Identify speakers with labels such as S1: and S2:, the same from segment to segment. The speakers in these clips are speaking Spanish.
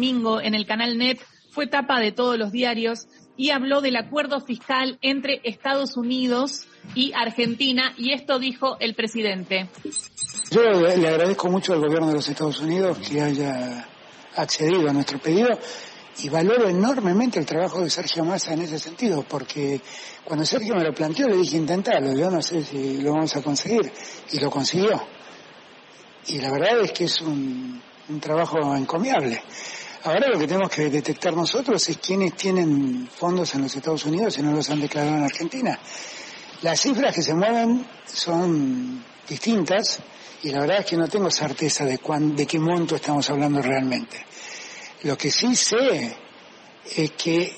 S1: domingo en el canal NET, fue tapa de todos los diarios y habló del acuerdo fiscal entre Estados Unidos y Argentina y esto dijo el presidente.
S2: Yo le agradezco mucho al gobierno de los Estados Unidos que haya accedido a nuestro pedido y valoro enormemente el trabajo de Sergio Massa en ese sentido, porque cuando Sergio me lo planteó le dije intentarlo, yo no sé si lo vamos a conseguir, y lo consiguió. Y la verdad es que es un trabajo encomiable. Ahora lo que tenemos que detectar nosotros es quiénes tienen fondos en los Estados Unidos y no los han declarado en Argentina. Las cifras que se mueven son distintas y la verdad es que no tengo certeza de, cuán, de qué monto estamos hablando realmente. Lo que sí sé es que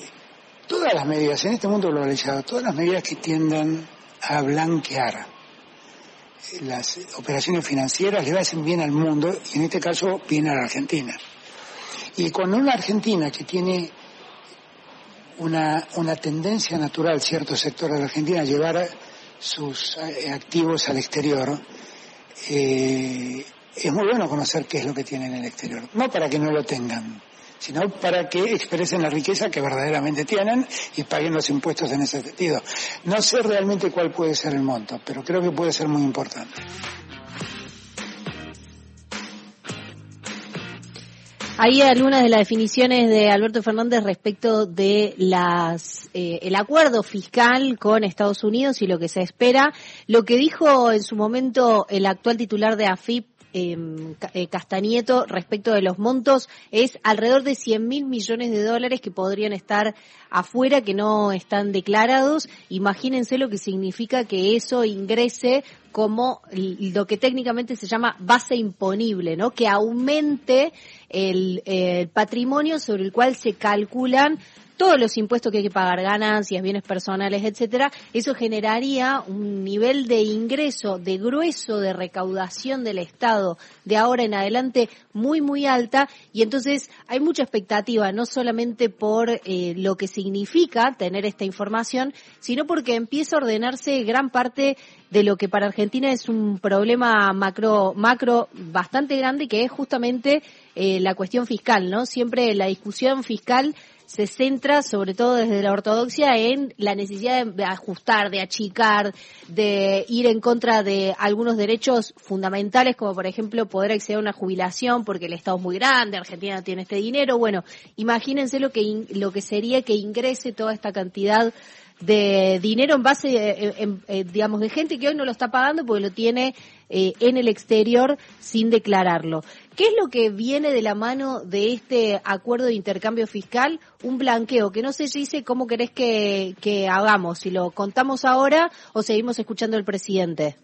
S2: todas las medidas, en este mundo globalizado, todas las medidas que tiendan a blanquear las operaciones financieras le hacen bien al mundo y en este caso bien a la Argentina. Y con una Argentina que tiene una, una tendencia natural, ciertos sectores de la Argentina, a llevar sus eh, activos al exterior, eh, es muy bueno conocer qué es lo que tienen en el exterior. No para que no lo tengan, sino para que expresen la riqueza que verdaderamente tienen y paguen los impuestos en ese sentido. No sé realmente cuál puede ser el monto, pero creo que puede ser muy importante.
S3: Hay algunas de las definiciones de Alberto Fernández respecto de las eh, el acuerdo fiscal con Estados Unidos y lo que se espera. Lo que dijo en su momento el actual titular de AFIP, eh, Castanieto respecto de los montos es alrededor de 100 mil millones de dólares que podrían estar afuera, que no están declarados. Imagínense lo que significa que eso ingrese como lo que técnicamente se llama base imponible, ¿no? Que aumente el patrimonio sobre el cual se calculan todos los impuestos que hay que pagar, ganancias, bienes personales, etcétera, eso generaría un nivel de ingreso, de grueso de recaudación del Estado de ahora en adelante muy, muy alta y entonces hay mucha expectativa, no solamente por eh, lo que significa tener esta información, sino porque empieza a ordenarse gran parte de lo que para Argentina es un problema macro, macro bastante grande, que es justamente eh, la cuestión fiscal, ¿no? Siempre la discusión fiscal se centra, sobre todo desde la ortodoxia, en la necesidad de ajustar, de achicar, de ir en contra de algunos derechos fundamentales, como por ejemplo poder acceder a una jubilación porque el Estado es muy grande, Argentina tiene este dinero. Bueno, imagínense lo que, lo que sería que ingrese toda esta cantidad de dinero en base, eh, eh, digamos, de gente que hoy no lo está pagando porque lo tiene eh, en el exterior sin declararlo. ¿Qué es lo que viene de la mano de este acuerdo de intercambio fiscal? Un blanqueo, que no sé si dice cómo querés que, que hagamos, si lo contamos ahora o seguimos escuchando al presidente.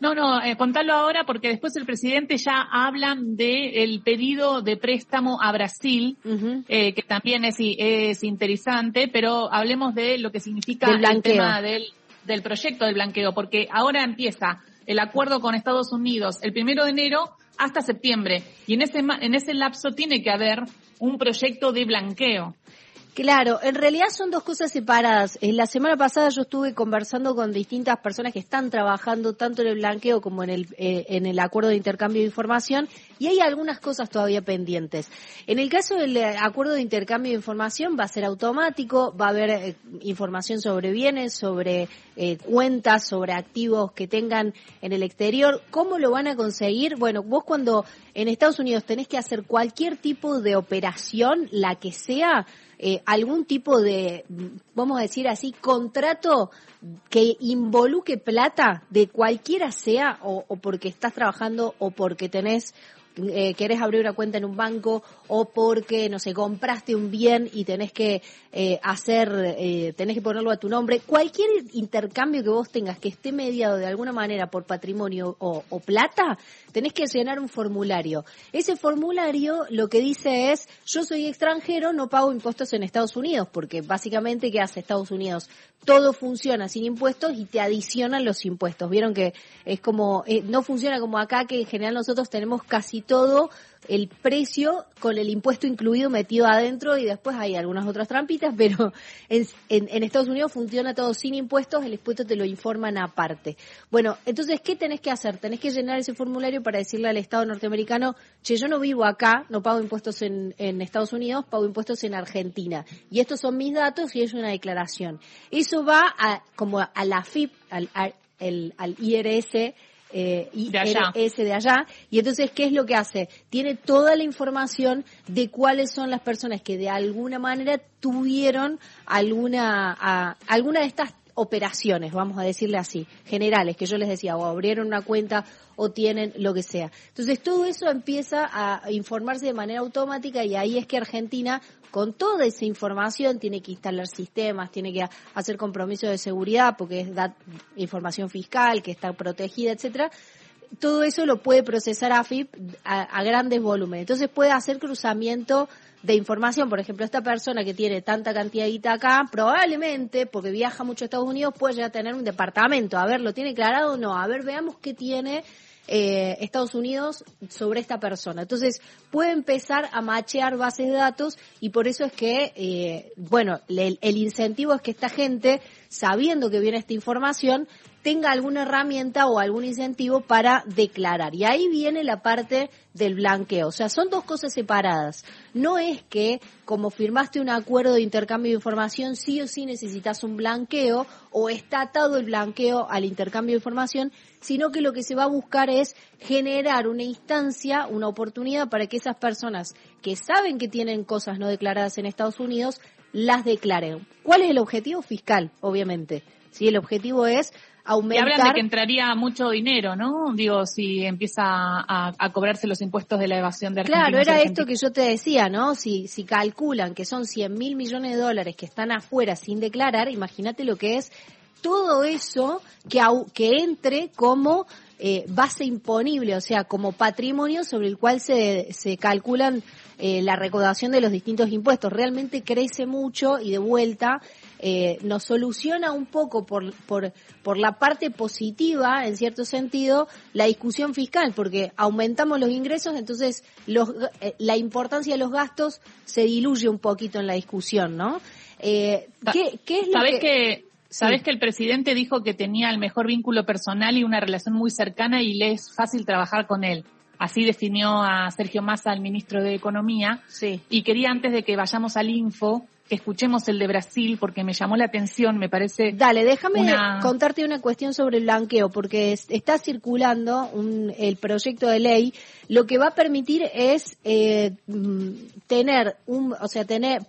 S1: No, no, eh, contalo ahora porque después el presidente ya habla de el pedido de préstamo a Brasil, eh, que también es, es interesante, pero hablemos de lo que significa el tema del, del proyecto del blanqueo, porque ahora empieza el acuerdo con Estados Unidos el primero de enero hasta septiembre y en ese, en ese lapso tiene que haber un proyecto de blanqueo.
S3: Claro, en realidad son dos cosas separadas. En la semana pasada yo estuve conversando con distintas personas que están trabajando tanto en el blanqueo como en el, eh, en el acuerdo de intercambio de información y hay algunas cosas todavía pendientes. En el caso del eh, acuerdo de intercambio de información va a ser automático, va a haber eh, información sobre bienes, sobre cuentas, sobre activos que tengan en el exterior. ¿Cómo lo van a conseguir? Bueno, vos cuando en Estados Unidos tenés que hacer cualquier tipo de operación, la que sea, eh, algún tipo de, vamos a decir así, contrato que involuque plata de cualquiera sea o, o porque estás trabajando o porque tenés eh, querés abrir una cuenta en un banco o porque, no sé, compraste un bien y tenés que eh, hacer, eh, tenés que ponerlo a tu nombre. Cualquier intercambio que vos tengas que esté mediado de alguna manera por patrimonio o, o plata, tenés que llenar un formulario. Ese formulario lo que dice es, yo soy extranjero, no pago impuestos en Estados Unidos, porque básicamente, ¿qué hace Estados Unidos? Todo funciona sin impuestos y te adicionan los impuestos. Vieron que es como, no funciona como acá, que en general nosotros tenemos casi todo el precio con el impuesto incluido metido adentro y después hay algunas otras trampitas, pero en, en, Estados Unidos funciona todo sin impuestos, el impuesto te lo informan aparte. Bueno, entonces, ¿qué tenés que hacer? Tenés que llenar ese formulario para decirle al Estado norteamericano, che, yo no vivo acá, no pago impuestos en, en Estados Unidos, pago impuestos en Argentina. Y estos son mis datos y es una declaración. Eso va a, como a la FIP, al, al IRS eh, y ese de allá. Y entonces, ¿qué es lo que hace? Tiene toda la información de cuáles son las personas que de alguna manera tuvieron alguna, alguna de estas operaciones, vamos a decirle así, generales, que yo les decía, o abrieron una cuenta o tienen lo que sea. Entonces todo eso empieza a informarse de manera automática y ahí es que Argentina con toda esa información tiene que instalar sistemas, tiene que hacer compromisos de seguridad porque es información fiscal que está protegida, etcétera. Todo eso lo puede procesar AFIP a, a grandes volúmenes. Entonces puede hacer cruzamiento de información, por ejemplo, esta persona que tiene tanta cantidad de guita acá, probablemente, porque viaja mucho a Estados Unidos, puede ya tener un departamento. A ver, ¿lo tiene declarado o no? A ver, veamos qué tiene eh, Estados Unidos sobre esta persona. Entonces, puede empezar a machear bases de datos y por eso es que, eh, bueno, el incentivo es que esta gente, sabiendo que viene esta información, tenga alguna herramienta o algún incentivo para declarar. Y ahí viene la parte del blanqueo. O sea, son dos cosas separadas. No es que como firmaste un acuerdo de intercambio de información, sí o sí necesitas un blanqueo o está atado el blanqueo al intercambio de información, sino que lo que se va a buscar es generar una instancia, una oportunidad para que esas personas que saben que tienen cosas no declaradas en Estados Unidos, las declaren. ¿Cuál es el objetivo fiscal? Obviamente. Si el objetivo es aumentar.
S1: Y hablan de que entraría mucho dinero, ¿no? Digo, si empieza a, cobrarse los impuestos de la evasión de
S3: Argentina. Claro, era esto que yo te decía, ¿no? Si, si calculan que son 100 mil millones de dólares que están afuera sin declarar, imagínate lo que es todo eso que, que entre como eh, base imponible, o sea, como patrimonio sobre el cual se, se calculan eh, la recaudación de los distintos impuestos. Realmente crece mucho y de vuelta eh, nos soluciona un poco por, por, por la parte positiva, en cierto sentido, la discusión fiscal, porque aumentamos los ingresos, entonces los, eh, la importancia de los gastos se diluye un poquito en la discusión, ¿no?
S1: Eh, ¿qué, ¿Qué es lo ¿Sabés que... Sabes que el presidente dijo que tenía el mejor vínculo personal y una relación muy cercana y le es fácil trabajar con él. Así definió a Sergio Massa, el ministro de Economía.
S3: Sí.
S1: Y quería antes de que vayamos al info que escuchemos el de Brasil porque me llamó la atención, me parece.
S3: Dale, déjame contarte una cuestión sobre el blanqueo porque está circulando un, el proyecto de ley. Lo que va a permitir es eh, mm, tener un, o sea, tener,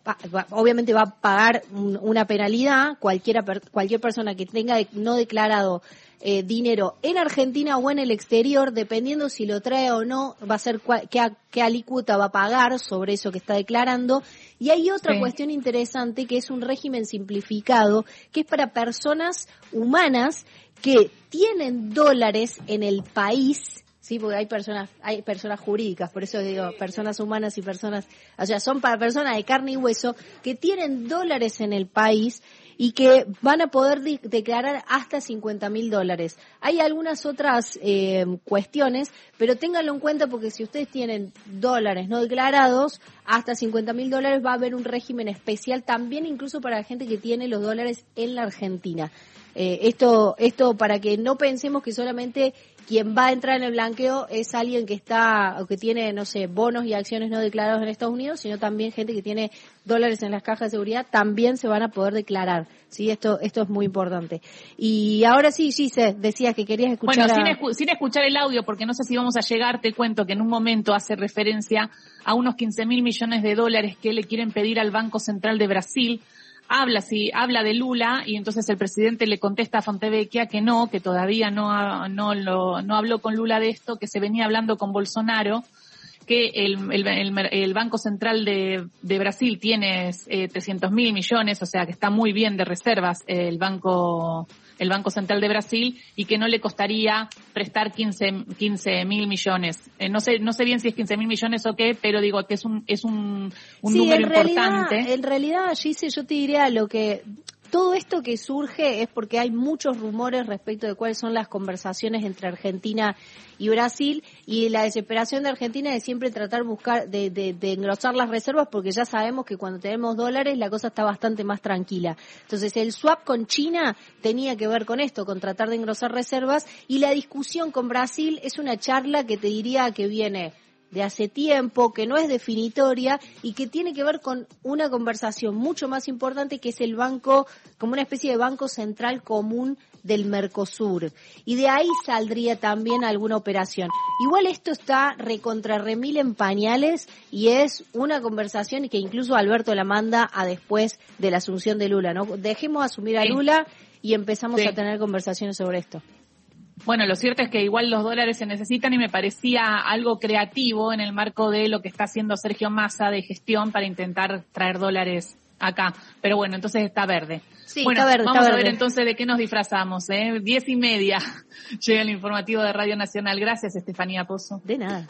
S3: obviamente va a pagar una penalidad cualquiera cualquier persona que tenga no declarado eh, dinero en Argentina o en el exterior, dependiendo si lo trae o no, va a ser qué, qué alícuota va a pagar sobre eso que está declarando. Y hay otra cuestión interesante que es un régimen simplificado, que es para personas humanas que tienen dólares en el país, sí, porque hay personas, hay personas jurídicas, por eso digo personas humanas y personas, o sea, son para personas de carne y hueso que tienen dólares en el país y que van a poder declarar hasta 50 mil dólares. Hay algunas otras eh, cuestiones, pero ténganlo en cuenta porque si ustedes tienen dólares no declarados, hasta 50 mil dólares va a haber un régimen especial también incluso para la gente que tiene los dólares en la Argentina. Eh, esto, esto para que no pensemos que solamente quien va a entrar en el blanqueo es alguien que está o que tiene, no sé, bonos y acciones no declarados en Estados Unidos, sino también gente que tiene dólares en las cajas de seguridad, también se van a poder declarar. Sí, esto, esto es muy importante. Y ahora sí, Gise, decías que querías escuchar.
S1: Bueno, sin, escuchar el audio, porque no sé si vamos a llegar, te cuento que en un momento hace referencia a unos 15 mil millones de dólares que le quieren pedir al Banco Central de Brasil habla sí, habla de Lula y entonces el presidente le contesta a Fontevecchia que no, que todavía no, no, lo, no habló con Lula de esto, que se venía hablando con Bolsonaro, que el, el, el Banco Central de, de Brasil tiene eh, 300 mil millones, o sea que está muy bien de reservas el Banco el Banco Central de Brasil y que no le costaría prestar 15 15 mil millones. Eh, no sé no sé bien si es 15 mil millones o qué, pero digo que es un es un, un número importante.
S3: En realidad, Gise, yo te diría lo que todo esto que surge es porque hay muchos rumores respecto de cuáles son las conversaciones entre Argentina y Brasil y la desesperación de Argentina es siempre tratar buscar de, de, de engrosar las reservas porque ya sabemos que cuando tenemos dólares la cosa está bastante más tranquila. Entonces el swap con China tenía que ver con esto, con tratar de engrosar reservas y la discusión con Brasil es una charla que te diría que viene de hace tiempo, que no es definitoria y que tiene que ver con una conversación mucho más importante que es el banco, como una especie de banco central común del Mercosur. Y de ahí saldría también alguna operación. Igual esto está recontra remil en pañales y es una conversación que incluso Alberto la manda a después de la asunción de Lula, ¿no? Dejemos asumir a Lula y empezamos a tener conversaciones sobre esto.
S1: Bueno, lo cierto es que igual los dólares se necesitan y me parecía algo creativo en el marco de lo que está haciendo Sergio Massa de gestión para intentar traer dólares acá. Pero bueno, entonces está verde.
S3: Sí,
S1: bueno,
S3: está verde,
S1: vamos
S3: está
S1: a ver entonces de qué nos disfrazamos. ¿eh? Diez y media llega el informativo de Radio Nacional. Gracias, Estefanía Pozo.
S3: De nada.